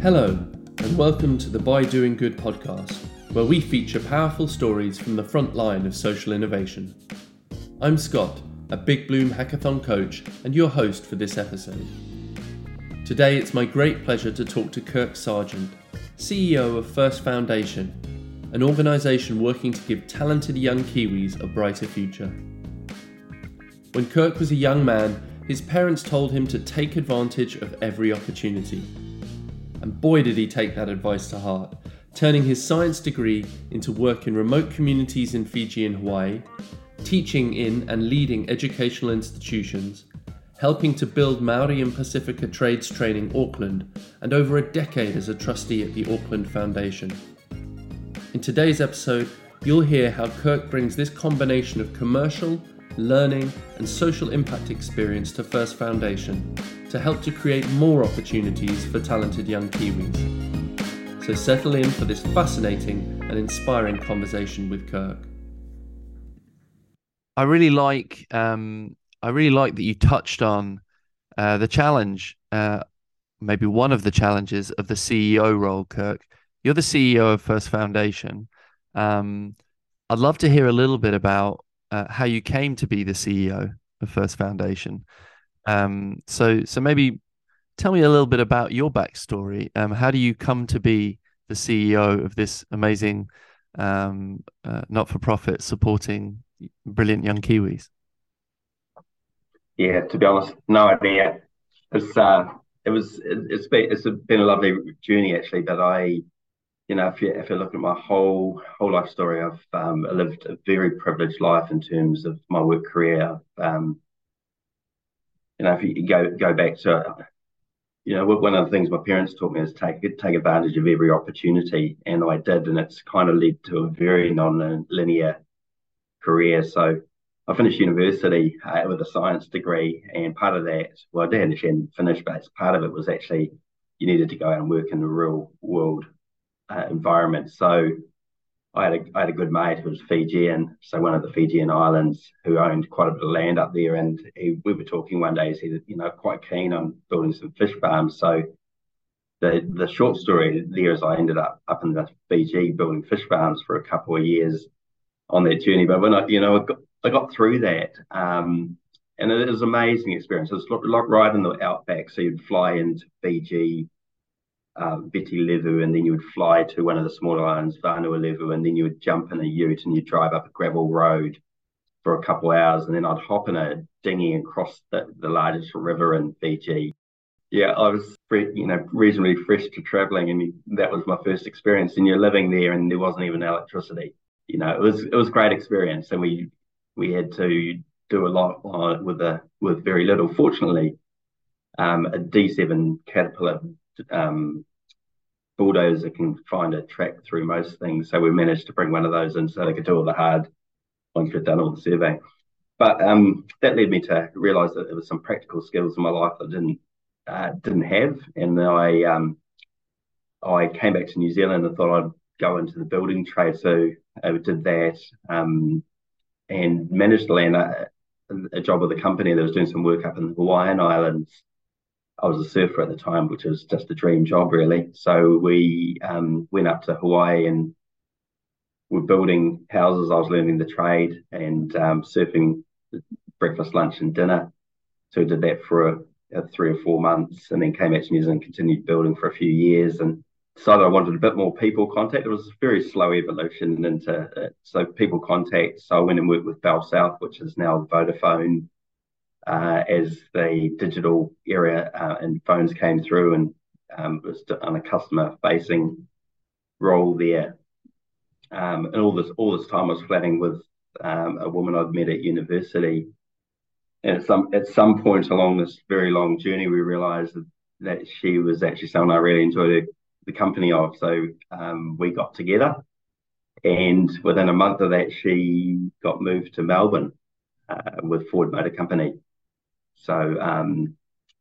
Hello, and welcome to the By Doing Good podcast, where we feature powerful stories from the front line of social innovation. I'm Scott, a Big Bloom Hackathon coach and your host for this episode. Today, it's my great pleasure to talk to Kirk Sargent, CEO of First Foundation, an organisation working to give talented young Kiwis a brighter future. When Kirk was a young man, his parents told him to take advantage of every opportunity. And boy, did he take that advice to heart, turning his science degree into work in remote communities in Fiji and Hawaii, teaching in and leading educational institutions, helping to build Maori and Pasifika Trades Training Auckland, and over a decade as a trustee at the Auckland Foundation. In today's episode, you'll hear how Kirk brings this combination of commercial, learning, and social impact experience to First Foundation to help to create more opportunities for talented young Kiwis. So settle in for this fascinating and inspiring conversation with Kirk. I really like um, I really like that you touched on uh, the challenge, uh, maybe one of the challenges of the CEO role, Kirk. You're the CEO of First Foundation. Um, I'd love to hear a little bit about uh, how you came to be the CEO of First Foundation. Um, so, so maybe tell me a little bit about your backstory. Um, how do you come to be the CEO of this amazing um, uh, not-for-profit supporting brilliant young Kiwis? Yeah, to be honest, no idea. It's uh, it was it, has been it's been a lovely journey actually, but I you know, if you if you look at my whole whole life story, I've um, lived a very privileged life in terms of my work career. Um, you know, if you go go back to, you know, one of the things my parents taught me is take take advantage of every opportunity, and I did, and it's kind of led to a very non-linear career. So I finished university uh, with a science degree, and part of that, well, I didn't finish, but part of it was actually you needed to go out and work in the real world uh, environment. So I had a I had a good mate who was Fijian, so one of the Fijian islands, who owned quite a bit of land up there, and he, we were talking one day. He was you know quite keen on building some fish farms. So the the short story there is I ended up up in the Fiji building fish farms for a couple of years on that journey. But when I you know I got, I got through that, um, and it was an amazing experience. It was like right in the outback, so you'd fly into Fiji um, Viti Levu, and then you would fly to one of the smaller islands, Vanua Levu, and then you would jump in a ute and you'd drive up a gravel road for a couple of hours, and then I'd hop in a dinghy and cross the, the largest river in Fiji. Yeah, I was, you know, reasonably fresh to traveling, and that was my first experience. And you're living there, and there wasn't even electricity. You know, it was it was great experience, and we we had to do a lot with a with very little. Fortunately, um, a D7 Caterpillar um, bulldozer can find a track through most things. So we managed to bring one of those in so they could do all the hard once we'd done all the survey. But um, that led me to realise that there was some practical skills in my life that I didn't uh, didn't have, and I um, I came back to New Zealand and thought I'd go into the building trade. So I did that um, and managed to land a, a job with a company that was doing some work up in the Hawaiian Islands I was a surfer at the time, which was just a dream job, really. So we um, went up to Hawaii and we're building houses. I was learning the trade and um, surfing breakfast, lunch, and dinner. So we did that for a, a three or four months, and then came back to New Zealand, continued building for a few years, and decided I wanted a bit more people contact. It was a very slow evolution into it. So people contact. So I went and worked with BellSouth, which is now Vodafone uh, as the digital area uh, and phones came through and um, was on a customer facing role there. Um, and all this all this time I was flatting with um, a woman I'd met at university. And at some at some point along this very long journey, we realised that, that she was actually someone I really enjoyed the company of. So um, we got together, and within a month of that, she got moved to Melbourne uh, with Ford Motor Company. So um,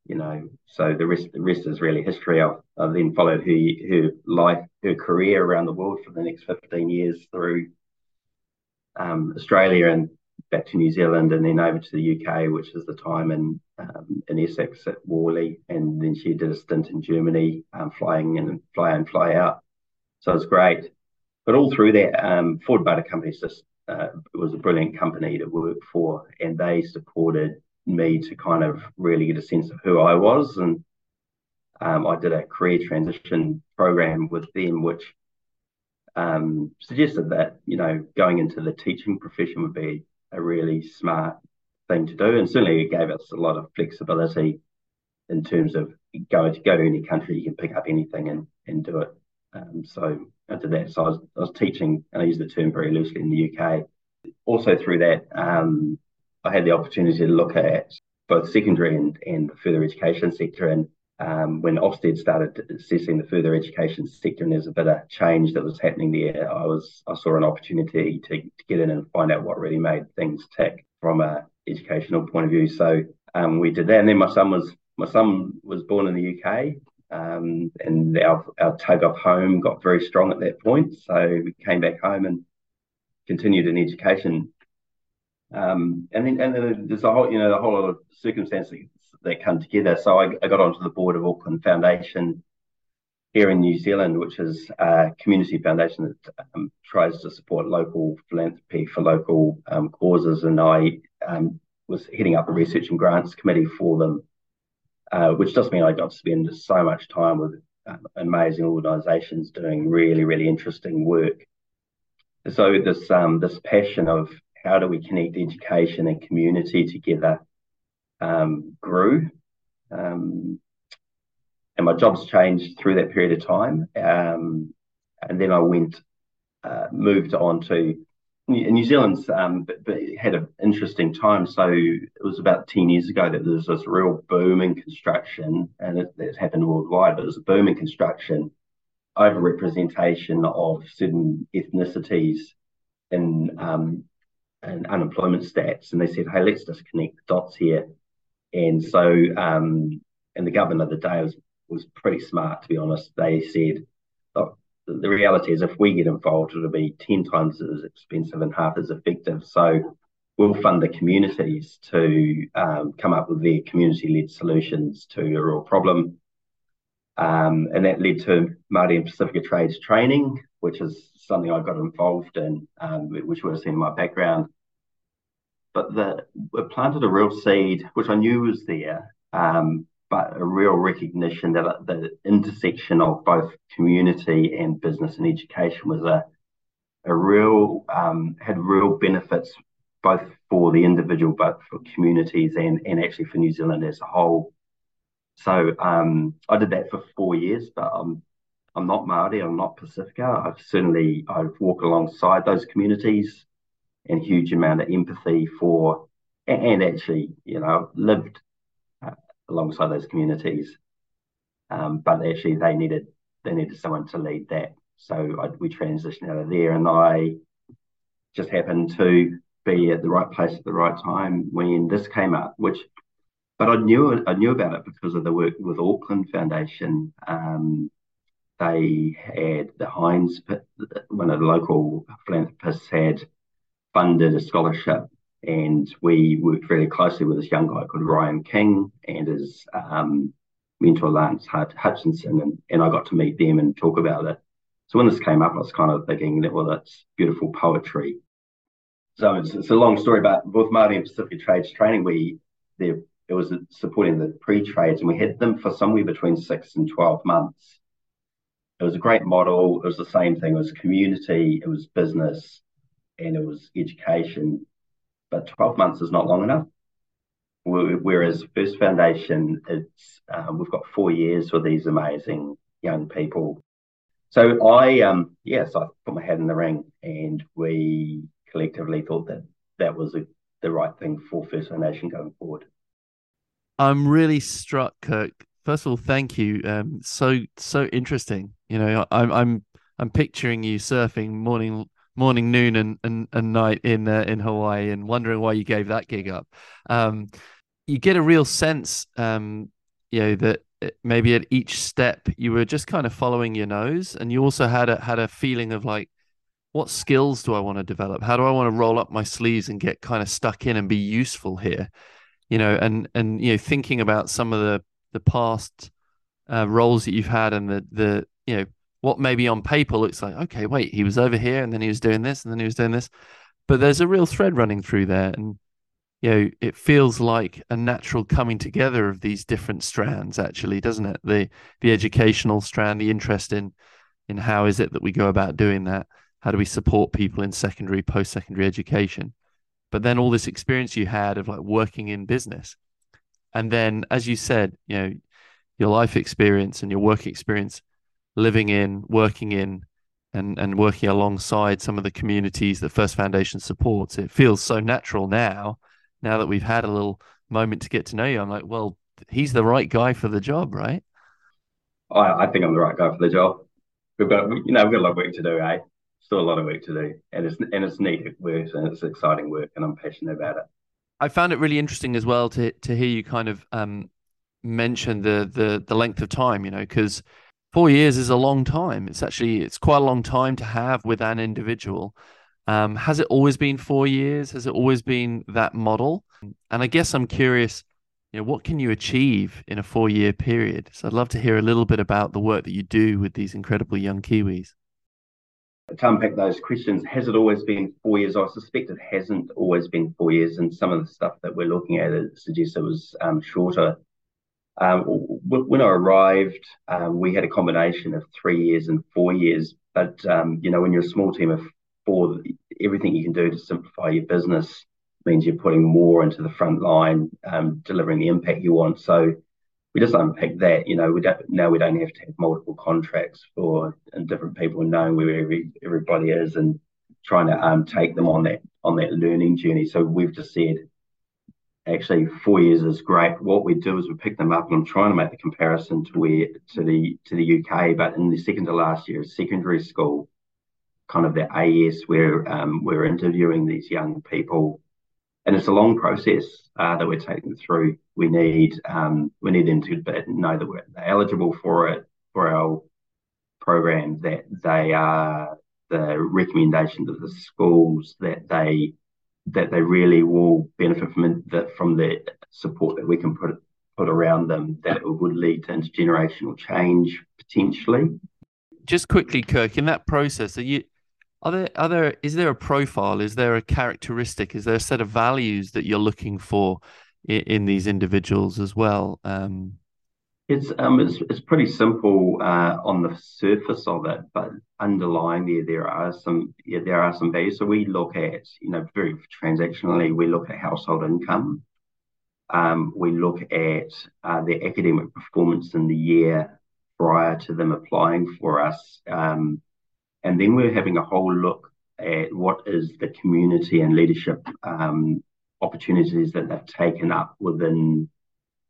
you know, so the rest the rest is really history. I've, I've then followed her her life, her career around the world for the next fifteen years through um, Australia and back to New Zealand and then over to the UK, which is the time in um, in Essex at Warley, and then she did a stint in Germany, um, flying in and fly in, fly out. So it was great. But all through that, um, Ford Motor Company uh, was a brilliant company to work for, and they supported me to kind of really get a sense of who I was. And um, I did a career transition program with them, which um, suggested that you know going into the teaching profession would be a really smart thing to do, and certainly it gave us a lot of flexibility in terms of going to go to any country, you can pick up anything and and do it. Um, so I did that. So I was, I was teaching, and I use the term very loosely in the UK. Also through that, um, I had the opportunity to look at both secondary and, and the further education sector. And um, when Ofsted started assessing the further education sector, and there's a bit of change that was happening there, I was I saw an opportunity to, to get in and find out what really made things tick from a educational point of view. So um, we did that, and then my son was my son was born in the UK, um, and our our tug of home got very strong at that point. So we came back home and continued in education. Um, and then and then there's a whole you know the whole lot of circumstances that come together. So I, I got onto the board of Auckland Foundation here in New Zealand, which is a community foundation that um, tries to support local philanthropy for local um, causes. And I um, was heading up the research and grants committee for them, uh, which does mean I got to spend so much time with um, amazing organisations doing really, really interesting work. So this um, this passion of how do we connect education and community together um, grew. Um, and my jobs changed through that period of time. Um, and then I went, uh, moved on to New Zealand's um, but, but had an interesting time. So it was about 10 years ago that there was this real boom in construction, and it, it happened worldwide, but it was a boom in construction, overrepresentation of certain ethnicities in, um, in unemployment stats. And they said, hey, let's just connect the dots here. And so, um, and the governor of the day was was pretty smart, to be honest. They said, oh, the reality is if we get involved, it'll be 10 times as expensive and half as effective. So we'll fund the communities to um, come up with their community-led solutions to a real problem. Um, and that led to Māori and Pasifika Trades training, which is something I got involved in, um, which would have seen in my background but the it planted a real seed, which I knew was there, um, but a real recognition that uh, the intersection of both community and business and education was a a real um, had real benefits both for the individual, but for communities and and actually for New Zealand as a whole. So um, I did that for four years, but I'm I'm not Maori, I'm not Pasifika. I've certainly I've walked alongside those communities and huge amount of empathy for, and actually, you know, lived uh, alongside those communities. Um, but actually, they needed they needed someone to lead that. So I, we transitioned out of there, and I just happened to be at the right place at the right time when this came up. Which, but I knew I knew about it because of the work with Auckland Foundation. Um, they had the Heinz, one of the local philanthropists, had funded a scholarship and we worked very closely with this young guy called Ryan King and his um, mentor Lance Hutchinson, and, and I got to meet them and talk about it. So when this came up, I was kind of thinking that well, that's beautiful poetry. So it's, it's a long story, but with Māori and Pacific Trades Training, we there it was supporting the pre-trades, and we had them for somewhere between six and twelve months. It was a great model. It was the same thing. It was community. It was business and it was education, but 12 months is not long enough. Whereas First Foundation, it's um, we've got four years with these amazing young people. So I, um, yes, I put my hat in the ring, and we collectively thought that that was a, the right thing for First Foundation going forward. I'm really struck, Kirk. First of all, thank you. Um, so so interesting. You know, I'm I'm I'm picturing you surfing morning morning, noon, and and, and night in uh, in Hawaii, and wondering why you gave that gig up. Um, you get a real sense, um, you know, that uh, maybe at each step you were just kind of following your nose, and you also had a had a feeling of like what skills do I want to develop? How do I want to roll up my sleeves and get kind of stuck in and be useful here? You know, and and you know, thinking about some of the the past uh, roles that you've had and the the you know what maybe on paper looks like okay, wait, he was over here and then he was doing this and then he was doing this, but there's a real thread running through there, and you know, it feels like a natural coming together of these different strands, actually, doesn't it? The the educational strand, the interest in in how is it that we go about doing that how do we support people in secondary, post secondary education? But then all this experience you had of like working in business. And then, as you said, you know, your life experience and your work experience, living in, working in, and, and working alongside some of the communities that First Foundation supports, it feels so natural now, now that we've had a little moment to get to know you. I'm like, well, he's the right guy for the job, right? I, I think I'm the right guy for the job. We've got, you know, we've got a lot of work to do, eh? still a lot of work to do, and it's and it's neat work and it's exciting work, and I'm passionate about it. I found it really interesting as well to to hear you kind of um, mention the the the length of time, you know, because four years is a long time. It's actually it's quite a long time to have with an individual. Um, has it always been four years? Has it always been that model? And I guess I'm curious, you know, what can you achieve in a four year period? So I'd love to hear a little bit about the work that you do with these incredible young Kiwis to unpack those questions, has it always been four years? I suspect it hasn't always been four years, and some of the stuff that we're looking at it suggests it was um, shorter. Um, when I arrived, um, we had a combination of three years and four years. But um, you know, when you're a small team of four, everything you can do to simplify your business means you're putting more into the front line, um, delivering the impact you want. So we just unpick that. You know, we don't now we don't have to have multiple contracts for and different people knowing where every, everybody is and trying to um take them on that on that learning journey. So we've just said actually four years is great. What we do is we pick them up and I'm trying to make the comparison to where to the to the UK, but in the second to last year of secondary school, kind of the AS where um, we're interviewing these young people and it's a long process uh, that we're taking through. We need um, we need them to know that we're eligible for it for our program, that they are the recommendations of the schools, that they that they really will benefit from the, from the support that we can put put around them, that would lead to intergenerational change potentially. Just quickly, Kirk, in that process, are you are there are there is there a profile? Is there a characteristic? Is there a set of values that you're looking for in, in these individuals as well? Um, it's um it's, it's pretty simple uh, on the surface of it, but underlying there there are some yeah, there are some values. So we look at you know very transactionally we look at household income. Um, we look at uh, their academic performance in the year prior to them applying for us. Um, and then we're having a whole look at what is the community and leadership um, opportunities that they've taken up within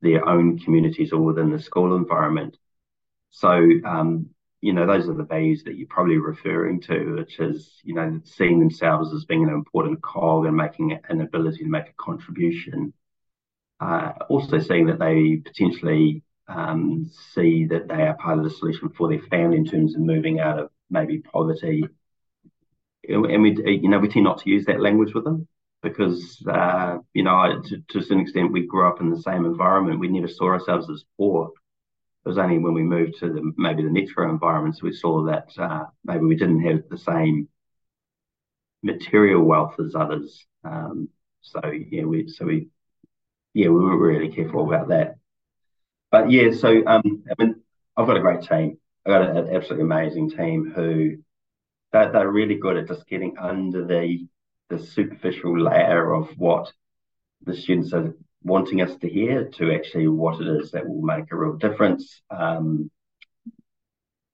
their own communities or within the school environment. So, um, you know, those are the values that you're probably referring to, which is, you know, seeing themselves as being an important cog and making an ability to make a contribution. Uh, also seeing that they potentially um, see that they are part of the solution for their family in terms of moving out of maybe poverty. And we, you know, we tend not to use that language with them because, uh, you know, to, to some extent, we grew up in the same environment. We never saw ourselves as poor. It was only when we moved to the maybe the metro environments we saw that uh, maybe we didn't have the same material wealth as others. Um, so yeah, we so we yeah we were really careful about that. But yeah, so um, I mean, I've got a great team. I've got an absolutely amazing team who they're, they're really good at just getting under the the superficial layer of what the students are wanting us to hear to actually what it is that will make a real difference. Um,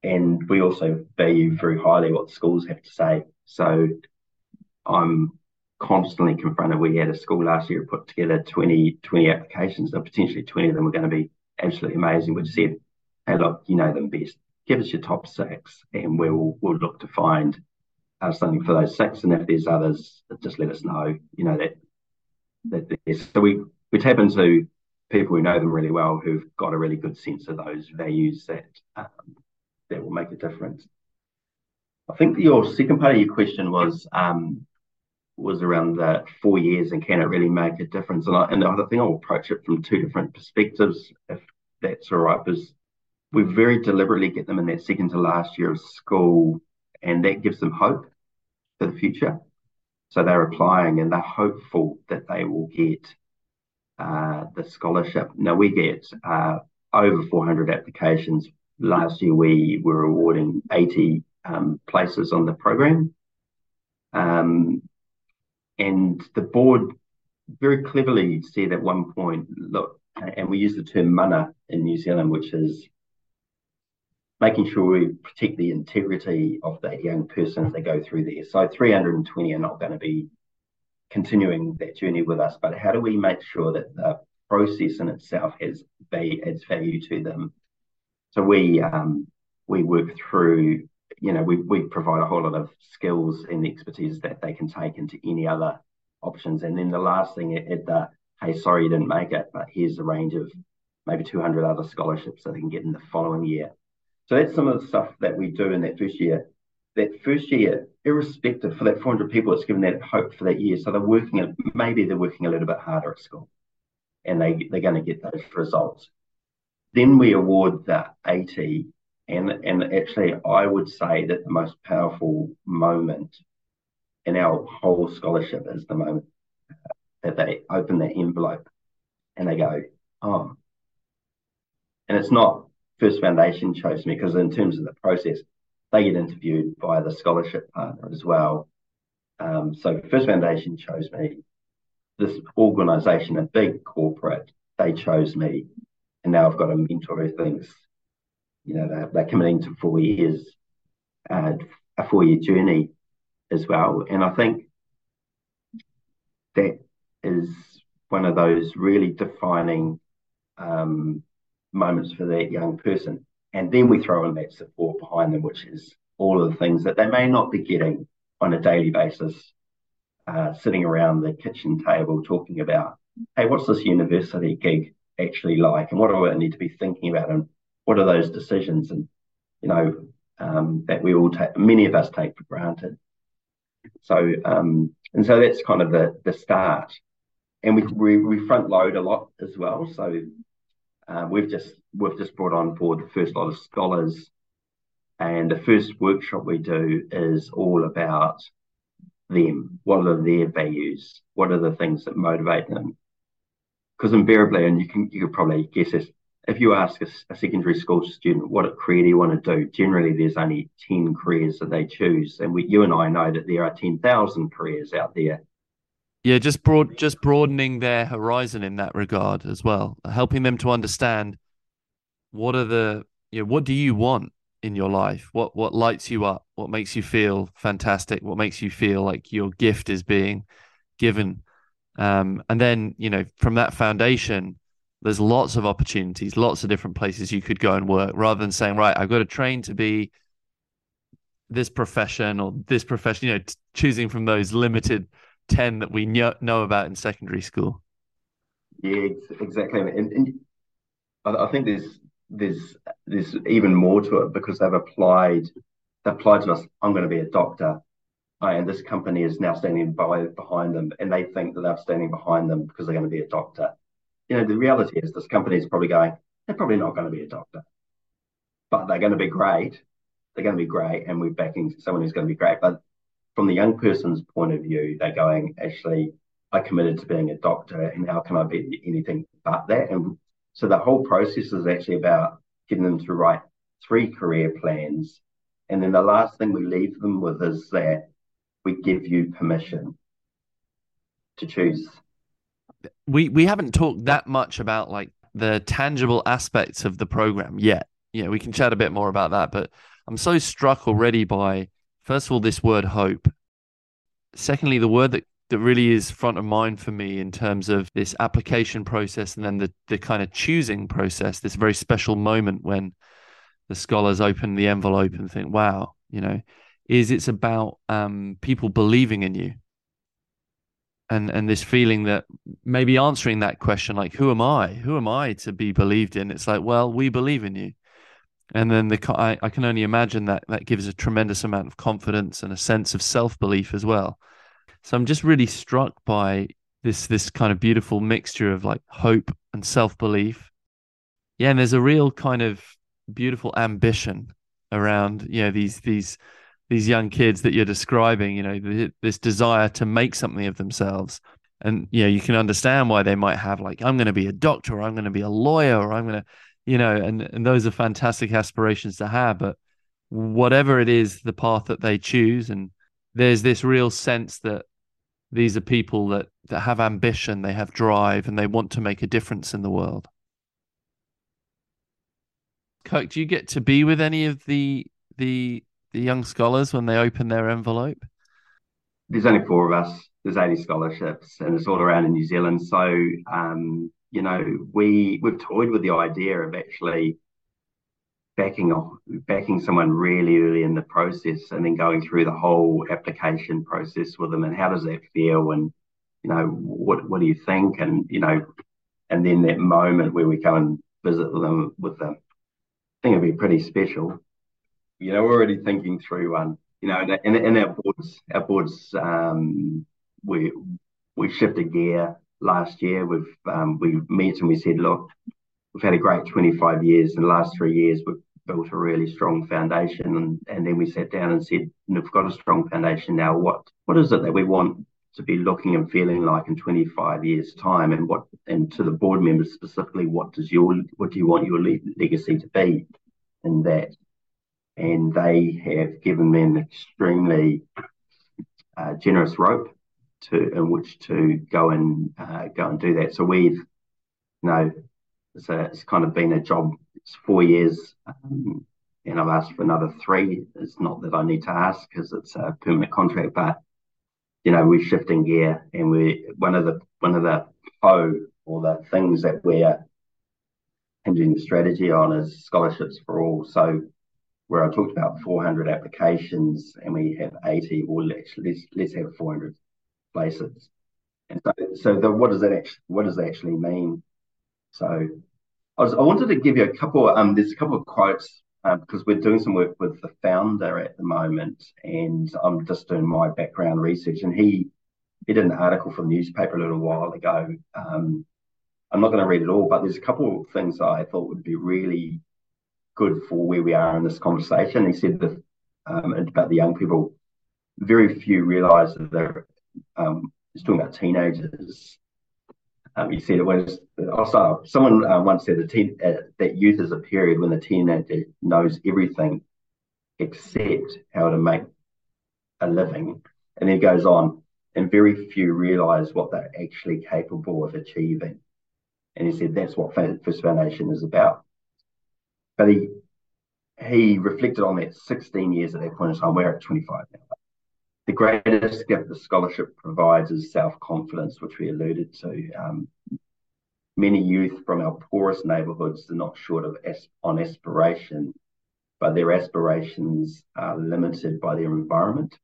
and we also value very highly what schools have to say. So I'm constantly confronted. We had a school last year put together 20, 20 applications, and potentially 20 of them were going to be absolutely amazing, which said, hey, look, you know them best give us your top six, and we'll we'll look to find uh, something for those six. And if there's others, just let us know. You know that that there's so we we tap into people who know them really well, who've got a really good sense of those values that um, that will make a difference. I think your second part of your question was um, was around the four years and can it really make a difference? And I, and I think I'll approach it from two different perspectives, if that's all right, because we very deliberately get them in that second to last year of school, and that gives them hope for the future. So they're applying and they're hopeful that they will get uh, the scholarship. Now we get uh, over 400 applications. Last year we were awarding 80 um, places on the program. Um, and the board very cleverly said at one point, look, and we use the term mana in New Zealand, which is making sure we protect the integrity of that young person as they go through there. So 320 are not going to be continuing that journey with us, but how do we make sure that the process in itself has adds value to them? So we um, we work through, you know, we, we provide a whole lot of skills and expertise that they can take into any other options. And then the last thing at the, hey, sorry you didn't make it, but here's a range of maybe 200 other scholarships that they can get in the following year. So that's some of the stuff that we do in that first year. That first year, irrespective for that 400 people, it's given that hope for that year. So they're working, maybe they're working a little bit harder at school and they, they're going to get those results. Then we award the 80. And, and actually, I would say that the most powerful moment in our whole scholarship is the moment that they open that envelope and they go, oh. And it's not First Foundation chose me because in terms of the process, they get interviewed by the scholarship partner as well. Um, so First Foundation chose me. This organisation, a big corporate, they chose me, and now I've got a mentor who thinks, you know, they're, they're committing to four years, uh, a four-year journey as well. And I think that is one of those really defining um, moments for that young person. And then we throw in that support behind them, which is all of the things that they may not be getting on a daily basis, uh, sitting around the kitchen table talking about, hey, what's this university gig actually like? And what do I need to be thinking about? And what are those decisions? And, you know, um, that we all take, many of us take for granted. So, um, and so that's kind of the, the start. And we, we, we front load a lot as well. So uh, we've just we've just brought on board the first lot of scholars, and the first workshop we do is all about them. What are their values? What are the things that motivate them? Because invariably, and you can you could probably guess this, if you ask a, a, secondary school student what career do you want to do, generally there's only ten careers that they choose, and we, you and I know that there are ten thousand careers out there yeah, just broad, just broadening their horizon in that regard as well, helping them to understand what are the, you know, what do you want in your life? What what lights you up? What makes you feel fantastic? What makes you feel like your gift is being given? Um, and then you know, from that foundation, there's lots of opportunities, lots of different places you could go and work, rather than saying, right, I've got to train to be this profession or this profession. You know, t- choosing from those limited 10 that we know, about in secondary school. Yeah, exactly. And, and I think there's there's there's even more to it because they've applied they applied to us. I'm going to be a doctor, and this company is now standing by behind them, and they think that they're standing behind them because they're going to be a doctor. You know, the reality is this company is probably going. They're probably not going to be a doctor, but they're going to be great. They're going to be great, and we're backing someone who's going to be great. But from the young person's point of view, they're going, actually, I committed to being a doctor, and how can I be anything but that? And so the whole process is actually about getting them to write three career plans. And then the last thing we leave them with is that we give you permission to choose. We we haven't talked that much about like the tangible aspects of the program yet. Yeah, we can chat a bit more about that, but I'm so struck already by First of all, this word hope. Secondly, the word that, that really is front of mind for me in terms of this application process and then the, the kind of choosing process, this very special moment when the scholars open the envelope and think, wow, you know, is it's about um, people believing in you. And, and this feeling that maybe answering that question like who am i who am i to be believed in it's like well we believe in you and then the I, I can only imagine that that gives a tremendous amount of confidence and a sense of self belief as well. So I'm just really struck by this this kind of beautiful mixture of like hope and self belief. Yeah, and there's a real kind of beautiful ambition around you know these these these young kids that you're describing. You know this desire to make something of themselves, and you know you can understand why they might have like I'm going to be a doctor, or I'm going to be a lawyer, or I'm going to you know, and and those are fantastic aspirations to have. But whatever it is, the path that they choose, and there's this real sense that these are people that that have ambition, they have drive, and they want to make a difference in the world. Kirk, do you get to be with any of the the the young scholars when they open their envelope? There's only four of us. There's 80 scholarships, and it's all around in New Zealand. So um, you know, we we've toyed with the idea of actually backing off, backing someone really early in the process, and then going through the whole application process with them, and how does that feel, and you know, what what do you think, and you know, and then that moment where we come and visit them with them, I think it'd be pretty special. You know, we're already thinking through one. You know, in, in our boards, our boards, um, we we shifted gear last year. We've um, we met and we said, look, we've had a great 25 years. In the last three years, we've built a really strong foundation. And, and then we sat down and said, we've got a strong foundation now. What what is it that we want to be looking and feeling like in 25 years time and what and to the board members specifically what does your what do you want your le- legacy to be in that and they have given me an extremely uh, generous rope to in which to go and uh, go and do that. So we've, you know, it's, a, it's kind of been a job. It's four years, um, and I've asked for another three. It's not that I need to ask because it's a permanent contract, but you know, we're shifting gear, and we one of the one of the foe or the things that we're hinging the strategy on is scholarships for all. So where I talked about 400 applications and we have 80, well, let's, let's, let's have 400 places. And so, so the, what does that actually what does that actually mean? So, I was I wanted to give you a couple. Um, there's a couple of quotes because we're doing some work with the founder at the moment, and I'm just doing my background research. And he he did an article for the newspaper a little while ago. Um, I'm not going to read it all, but there's a couple of things I thought would be really good for where we are in this conversation. He said that um, about the young people, very few realise that they're um, he's talking about teenagers. Um, he said it was also someone uh, once said teen, uh, that youth is a period when the teenager knows everything except how to make a living, and then he goes on, and very few realise what they're actually capable of achieving. And he said that's what First Foundation is about. But he he reflected on that 16 years at that point in time. We're at 25 now the greatest gift the scholarship provides is self confidence, which we alluded to. Um, many youth from our poorest neighbourhoods are not short of on aspiration, but their aspirations are limited by their environment.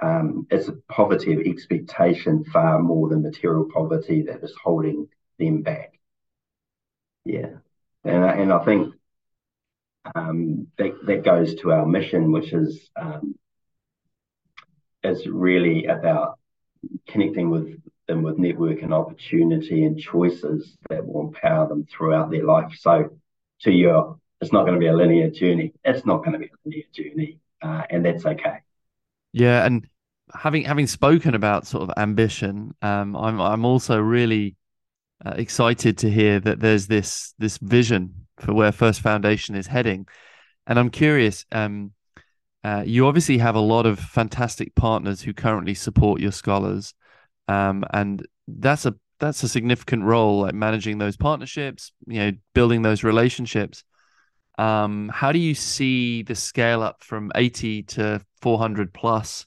Um, it's a poverty of expectation far more than material poverty that is holding them back. Yeah, and and I think um, that that goes to our mission, which is um, it's really about connecting with them with network and opportunity and choices that will empower them throughout their life. So, to your, it's not going to be a linear journey. It's not going to be a linear journey, uh, and that's okay. Yeah, and having having spoken about sort of ambition, um, I'm I'm also really uh, excited to hear that there's this this vision for where First Foundation is heading, and I'm curious. Um, uh, you obviously have a lot of fantastic partners who currently support your scholars, um, and that's a that's a significant role, like managing those partnerships, you know, building those relationships. Um, how do you see the scale up from 80 to 400 plus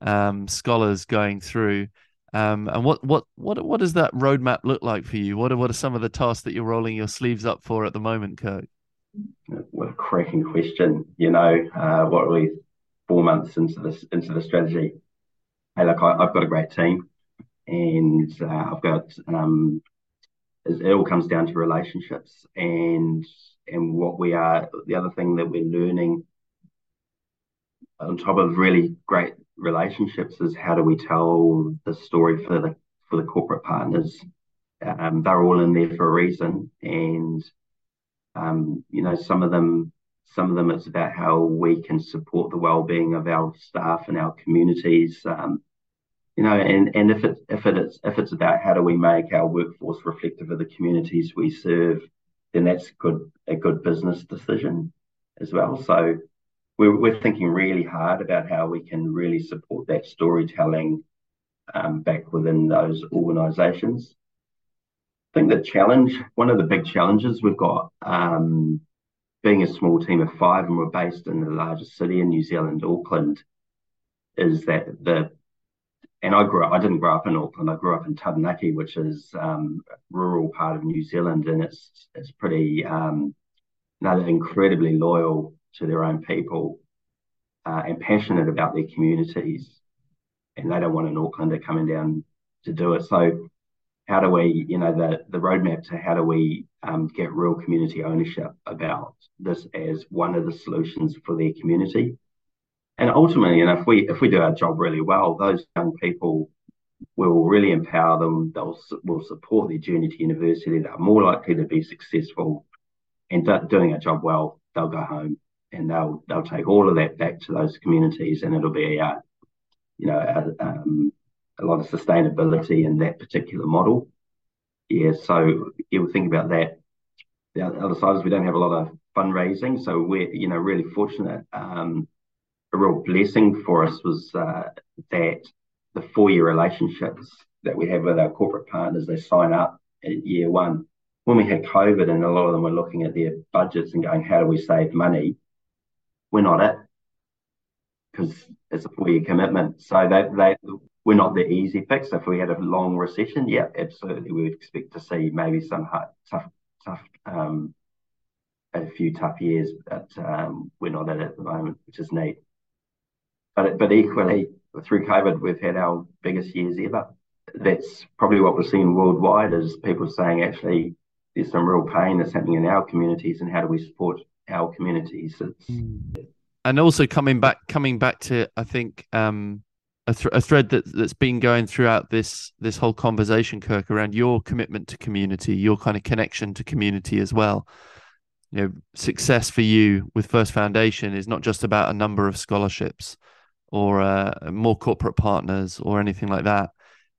um, scholars going through? Um, and what what what what does that roadmap look like for you? What are what are some of the tasks that you're rolling your sleeves up for at the moment, Kirk? What a cracking question. You know, uh, what are we four months into this into the strategy? Hey, look, I, have got a great team, and uh, I've got um, it all comes down to relationships and and what we are. The other thing that we're learning on top of really great relationships is how do we tell the story for the for the corporate partners. Um, they're all in there for a reason, and um, you know some of them some of them it's about how we can support the well-being of our staff and our communities. Um, you know, and, and if it's if it's if it's about how do we make our workforce reflective of the communities we serve, then that's good a good business decision as well. So we're we're thinking really hard about how we can really support that storytelling um, back within those organisations. I think the challenge, one of the big challenges we've got, um, being a small team of five and we're based in the largest city in New Zealand, Auckland, is that the and I grew up, I didn't grow up in Auckland. I grew up in Taranaki, which is um, rural part of New Zealand, and it's it's pretty um, they're incredibly loyal to their own people uh, and passionate about their communities, and they don't want an Aucklander coming down to do it. So, how do we, you know, the the roadmap to how do we um, get real community ownership about this as one of the solutions for their community? and ultimately, you know, if we if we do our job really well, those young people will really empower them. They'll will support their journey to university. They're more likely to be successful, and do, doing our job well, they'll go home and they'll they'll take all of that back to those communities, and it'll be a, you know, a, um, a lot of sustainability in that particular model. Yeah, so you would think about that. The other side is we don't have a lot of fundraising, so we're you know really fortunate. Um, a real blessing for us was uh, that the four-year relationships that we have with our corporate partners, they sign up at year one. When we had COVID and a lot of them were looking at their budgets and going, how do we save money? We're not it because it's a four-year commitment. So that they, we're not the easy fix. If we had a long recession, yeah, absolutely, we would expect to see maybe some hard, tough, tough, um, a few tough years, but um, we're not in it at the moment, which is neat. But but equally, through COVID, we've had our biggest years ever. That's probably what we're seeing worldwide is people saying actually there's some real pain that's happening in our communities, and how do we support our communities? It's, hmm. And also coming back, coming back to I think um, a, th- a thread that that's been going throughout this this whole conversation, Kirk, around your commitment to community, your kind of connection to community as well. You know, success for you with First Foundation is not just about a number of scholarships or uh, more corporate partners or anything like that.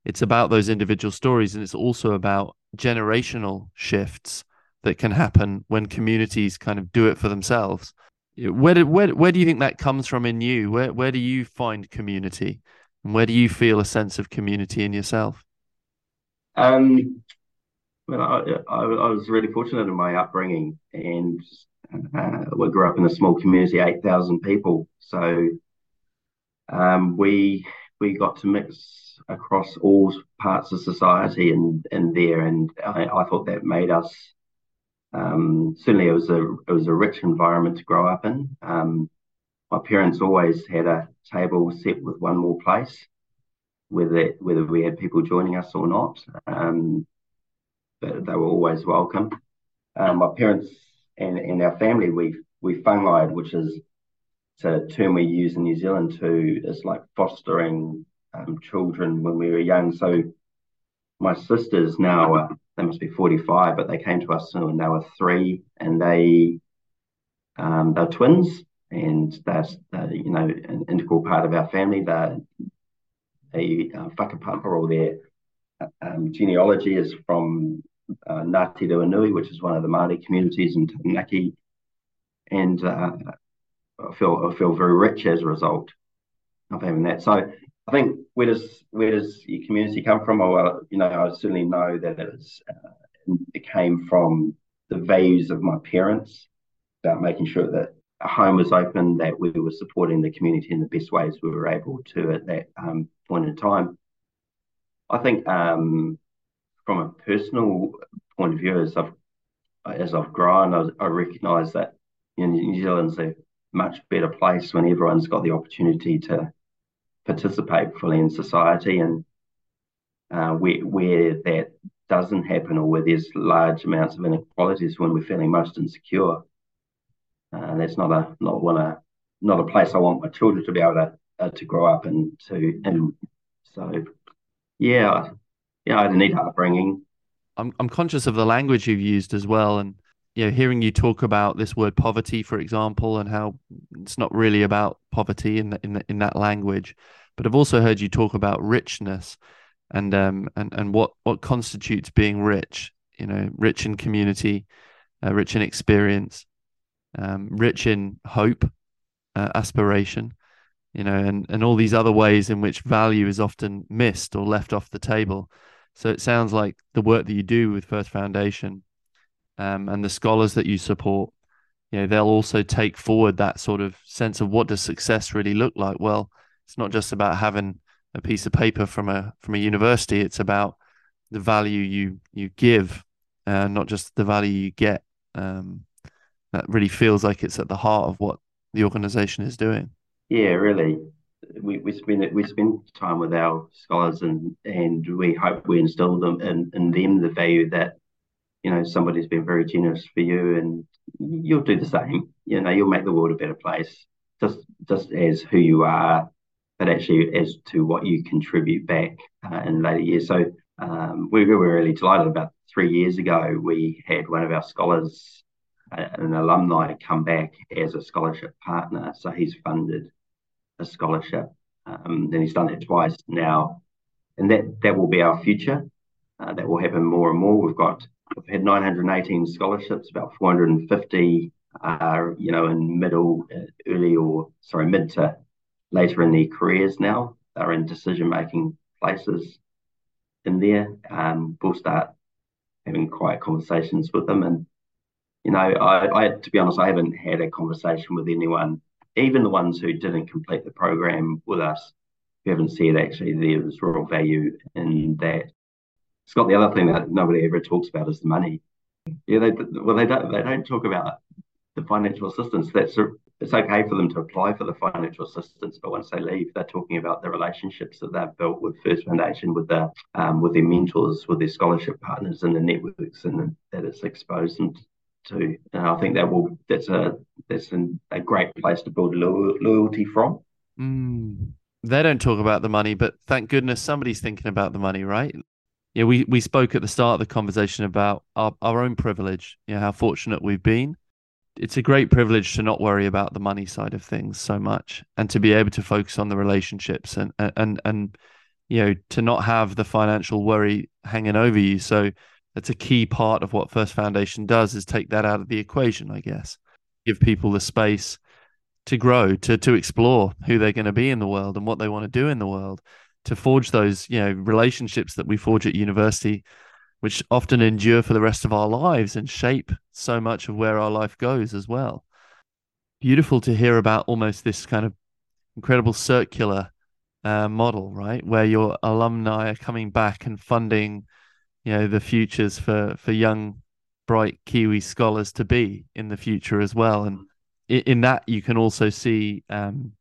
It's about those individual stories, and it's also about generational shifts that can happen when communities kind of do it for themselves. Where do, where where do you think that comes from in you? Where where do you find community, and where do you feel a sense of community in yourself? Um, well, I, I, I was really fortunate in my upbringing, and uh, we grew up in a small community, eight thousand people. So um, we we got to mix across all parts of society and and there, and I, I thought that made us um, certainly it was a it was a rich environment to grow up in. Um, my parents always had a table set with one more place, whether whether we had people joining us or not. Um, but they were always welcome. Um, my parents and, and our family we we whangaid, which is a term we use in New Zealand too, is like fostering um, children when we were young. So my sisters now, uh, they must be 45, but they came to us when they were three and they, um, they're twins and they're, you know, an integral part of our family. They're, they uh, or their um, genealogy is from uh, Ngāti Nui, which is one of the Māori communities in Taranaki. And uh, I feel I feel very rich as a result of having that. So I think where does where does your community come from? Well, you know, I certainly know that it, was, uh, it came from the values of my parents about making sure that a home was open, that we were supporting the community in the best ways we were able to at that um, point in time. I think um, from a personal point of view, as I've as I've grown, I, I recognise that you know, New Zealand's a much better place when everyone's got the opportunity to participate fully in society and uh, where, where that doesn't happen or where there's large amounts of inequalities when we're feeling most insecure. Uh, that's not a not one a not a place I want my children to be able to uh, to grow up and to and so yeah yeah I had a neat upbringing. I'm I'm conscious of the language you've used as well, and you know, hearing you talk about this word poverty, for example, and how it's not really about poverty in the, in the, in that language, but I've also heard you talk about richness, and um and and what what constitutes being rich. You know, rich in community, uh, rich in experience, um, rich in hope, uh, aspiration, you know, and and all these other ways in which value is often missed or left off the table. So it sounds like the work that you do with First Foundation um, and the scholars that you support, you know, they'll also take forward that sort of sense of what does success really look like. Well, it's not just about having a piece of paper from a from a university. It's about the value you you give, uh, not just the value you get. Um, that really feels like it's at the heart of what the organization is doing. Yeah, really. We, we spend we spend time with our scholars and and we hope we instill them in, in them the value that you know somebody's been very generous for you and you'll do the same. You know you'll make the world a better place just just as who you are but actually as to what you contribute back uh, in later years. So um, we, we, were really delighted about three years ago we had one of our scholars uh, an alumni come back as a scholarship partner. So he's funded a scholarship um, and he's done it twice now. And that that will be our future uh, that will happen more and more. We've got We've had 918 scholarships, about 450 are, you know, in middle, uh, early or, sorry, mid to later in their careers now. They're in decision-making places in there. Um, we'll start having quiet conversations with them. And, you know, I, I, to be honest, I haven't had a conversation with anyone, even the ones who didn't complete the program with us, We haven't said actually there's real value in that Scott, the other thing that nobody ever talks about is the money. Yeah, they well they don't they don't talk about the financial assistance. That's it's okay for them to apply for the financial assistance, but once they leave, they're talking about the relationships that they've built with First Foundation, with the um, with their mentors, with their scholarship partners, and the networks, and that it's exposed them to. And I think that will that's a that's an, a great place to build lo- loyalty from. Mm. They don't talk about the money, but thank goodness somebody's thinking about the money, right? Yeah, we, we spoke at the start of the conversation about our, our own privilege, you know, how fortunate we've been. It's a great privilege to not worry about the money side of things so much and to be able to focus on the relationships and, and, and, you know, to not have the financial worry hanging over you. So that's a key part of what First Foundation does is take that out of the equation, I guess. Give people the space to grow, to to explore who they're going to be in the world and what they want to do in the world to forge those you know relationships that we forge at university which often endure for the rest of our lives and shape so much of where our life goes as well. Beautiful to hear about almost this kind of incredible circular uh, model right? Where your alumni are coming back and funding you know the futures for for young bright kiwi scholars to be in the future as well. And in, in that you can also see um,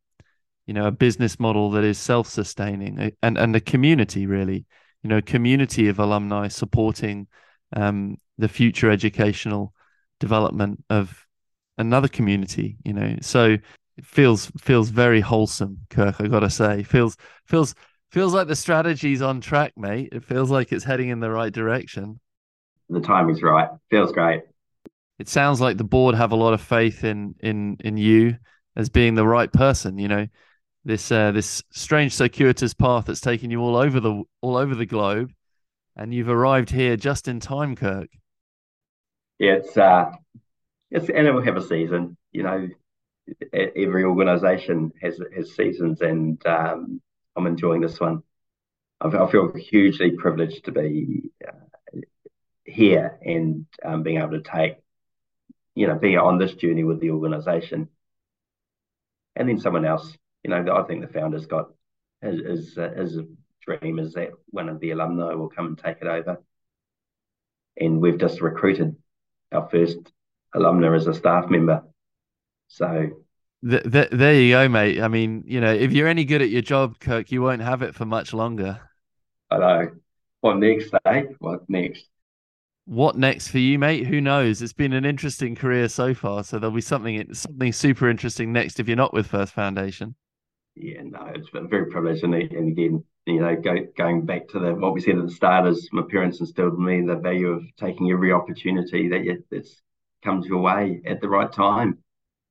you know a business model that is self-sustaining and and a community really. You know community of alumni supporting um, the future educational development of another community you know. So it feels feels very wholesome kirk i gotta say. Feels feels feels like the strategy's on track mate. It feels like it's heading in the right direction. The timing's right. Feels great. It sounds like the board have a lot of faith in in in you as being the right person you know this uh, this strange circuitous path that's taken you all over the all over the globe, and you've arrived here just in time, Kirk. Yeah, it's uh, it's and it will have a season. You know, every organisation has has seasons, and um, I'm enjoying this one. I, I feel hugely privileged to be uh, here and um, being able to take, you know, being on this journey with the organisation, and then someone else you know, I think the founder's got as uh, his dream is that one of the alumni will come and take it over. And we've just recruited our first alumna as a staff member. So the, the, there you go, mate. I mean, you know, if you're any good at your job, Kirk, you won't have it for much longer. I know. what next, eh? What next? What next for you, mate? Who knows? It's been an interesting career so far, so there'll be something something super interesting next if you're not with First Foundation. Yeah, no, it's been very privileged, and, and again, you know, go, going back to the what we said at the start is my parents instilled in me the value of taking every opportunity that you, that's comes your way at the right time.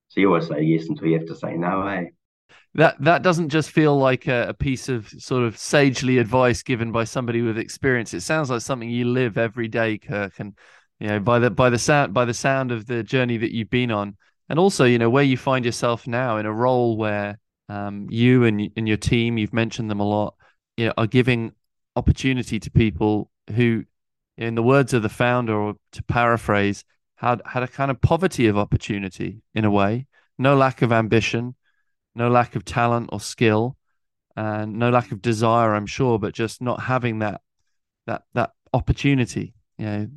So you always say yes until you have to say no, eh? That that doesn't just feel like a, a, piece of sort of sagely advice given by somebody with experience. It sounds like something you live every day, Kirk. And you know, by the by the sound by the sound of the journey that you've been on, and also you know where you find yourself now in a role where um, you and and your team, you've mentioned them a lot, you know, are giving opportunity to people who, in the words of the founder, or to paraphrase, had had a kind of poverty of opportunity in a way, no lack of ambition no lack of talent or skill, and no lack of desire, I'm sure, but just not having that that that opportunity, you know.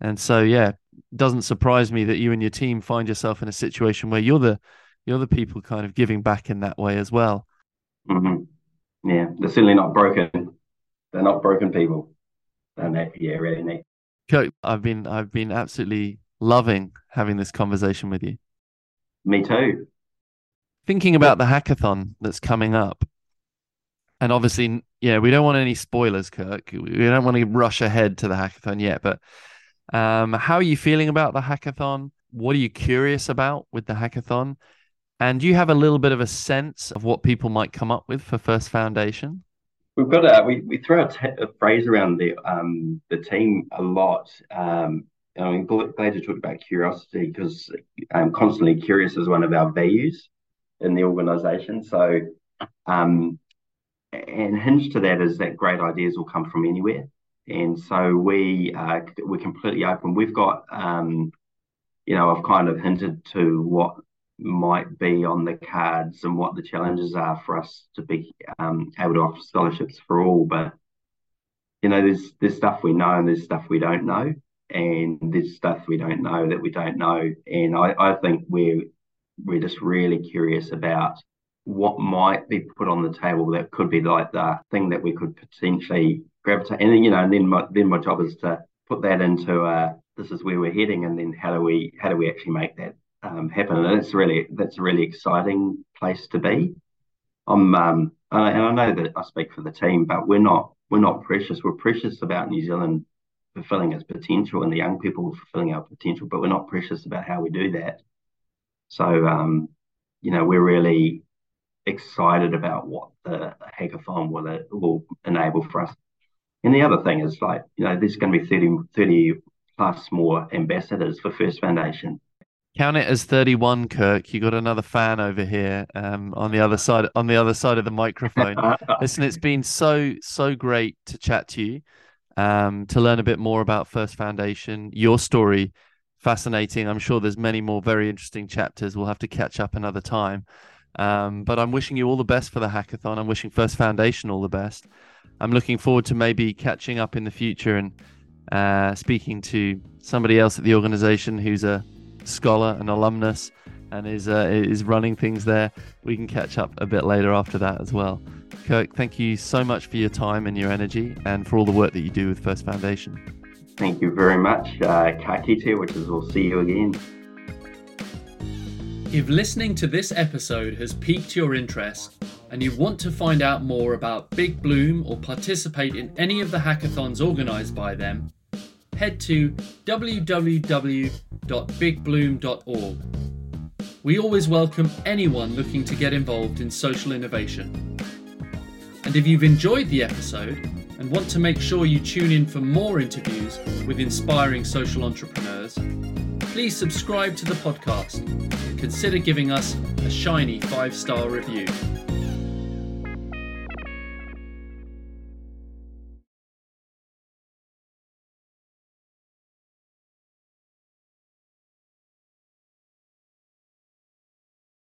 And so, yeah, doesn't surprise me that you and your team find yourself in a situation where you're the you're the people kind of giving back in that way as well. Mm-hmm. Yeah, they're certainly not broken. They're not broken people. And that, yeah, really neat. Kirk, I've been I've been absolutely loving having this conversation with you. Me too thinking about the hackathon that's coming up, and obviously, yeah, we don't want any spoilers, Kirk. We don't want to rush ahead to the hackathon yet. But um, how are you feeling about the hackathon? What are you curious about with the hackathon? And do you have a little bit of a sense of what people might come up with for First Foundation? We've got a we, we throw a, t- a phrase around the um the team a lot. Um, I'm glad you talked about curiosity because I'm constantly curious is one of our values in the organization. So, um, and hinged to that is that great ideas will come from anywhere. And so we uh, we're completely open. We've got, um, you know, I've kind of hinted to what might be on the cards and what the challenges are for us to be um, able to offer scholarships for all. But you know, there's there's stuff we know and there's stuff we don't know, and there's stuff we don't know that we don't know. And I, I think we're we're just really curious about what might be put on the table that could be like the thing that we could potentially gravitate. And then, you know, and then my then my job is to put that into a this is where we're heading, and then how do we how do we actually make that um, happen? And that's really that's a really exciting place to be. I'm um, and I know that I speak for the team, but we're not we're not precious. We're precious about New Zealand fulfilling its potential and the young people fulfilling our potential, but we're not precious about how we do that. So, um, you know, we're really excited about what the hackathon will, will enable for us. And the other thing is like, you know, there's going to be 30, 30 plus more ambassadors for First Foundation. Count it as 31, Kirk. You got another fan over here um, on the other side on the other side of the microphone. Listen, it's been so so great to chat to you, um, to learn a bit more about First Foundation, your story, fascinating. I'm sure there's many more very interesting chapters. We'll have to catch up another time. Um, but I'm wishing you all the best for the hackathon. I'm wishing First Foundation all the best. I'm looking forward to maybe catching up in the future and uh, speaking to somebody else at the organization who's a scholar, and alumnus, and is uh, is running things there. We can catch up a bit later after that as well. Kirk, thank you so much for your time and your energy, and for all the work that you do with First Foundation. Thank you very much, uh, Ka kite, which is we'll see you again. If listening to this episode has piqued your interest and you want to find out more about Big Bloom or participate in any of the hackathons organised by them, head to www.bigbloom.org. We always welcome anyone looking to get involved in social innovation. And if you've enjoyed the episode, and want to make sure you tune in for more interviews with inspiring social entrepreneurs, please subscribe to the podcast and consider giving us a shiny five star review.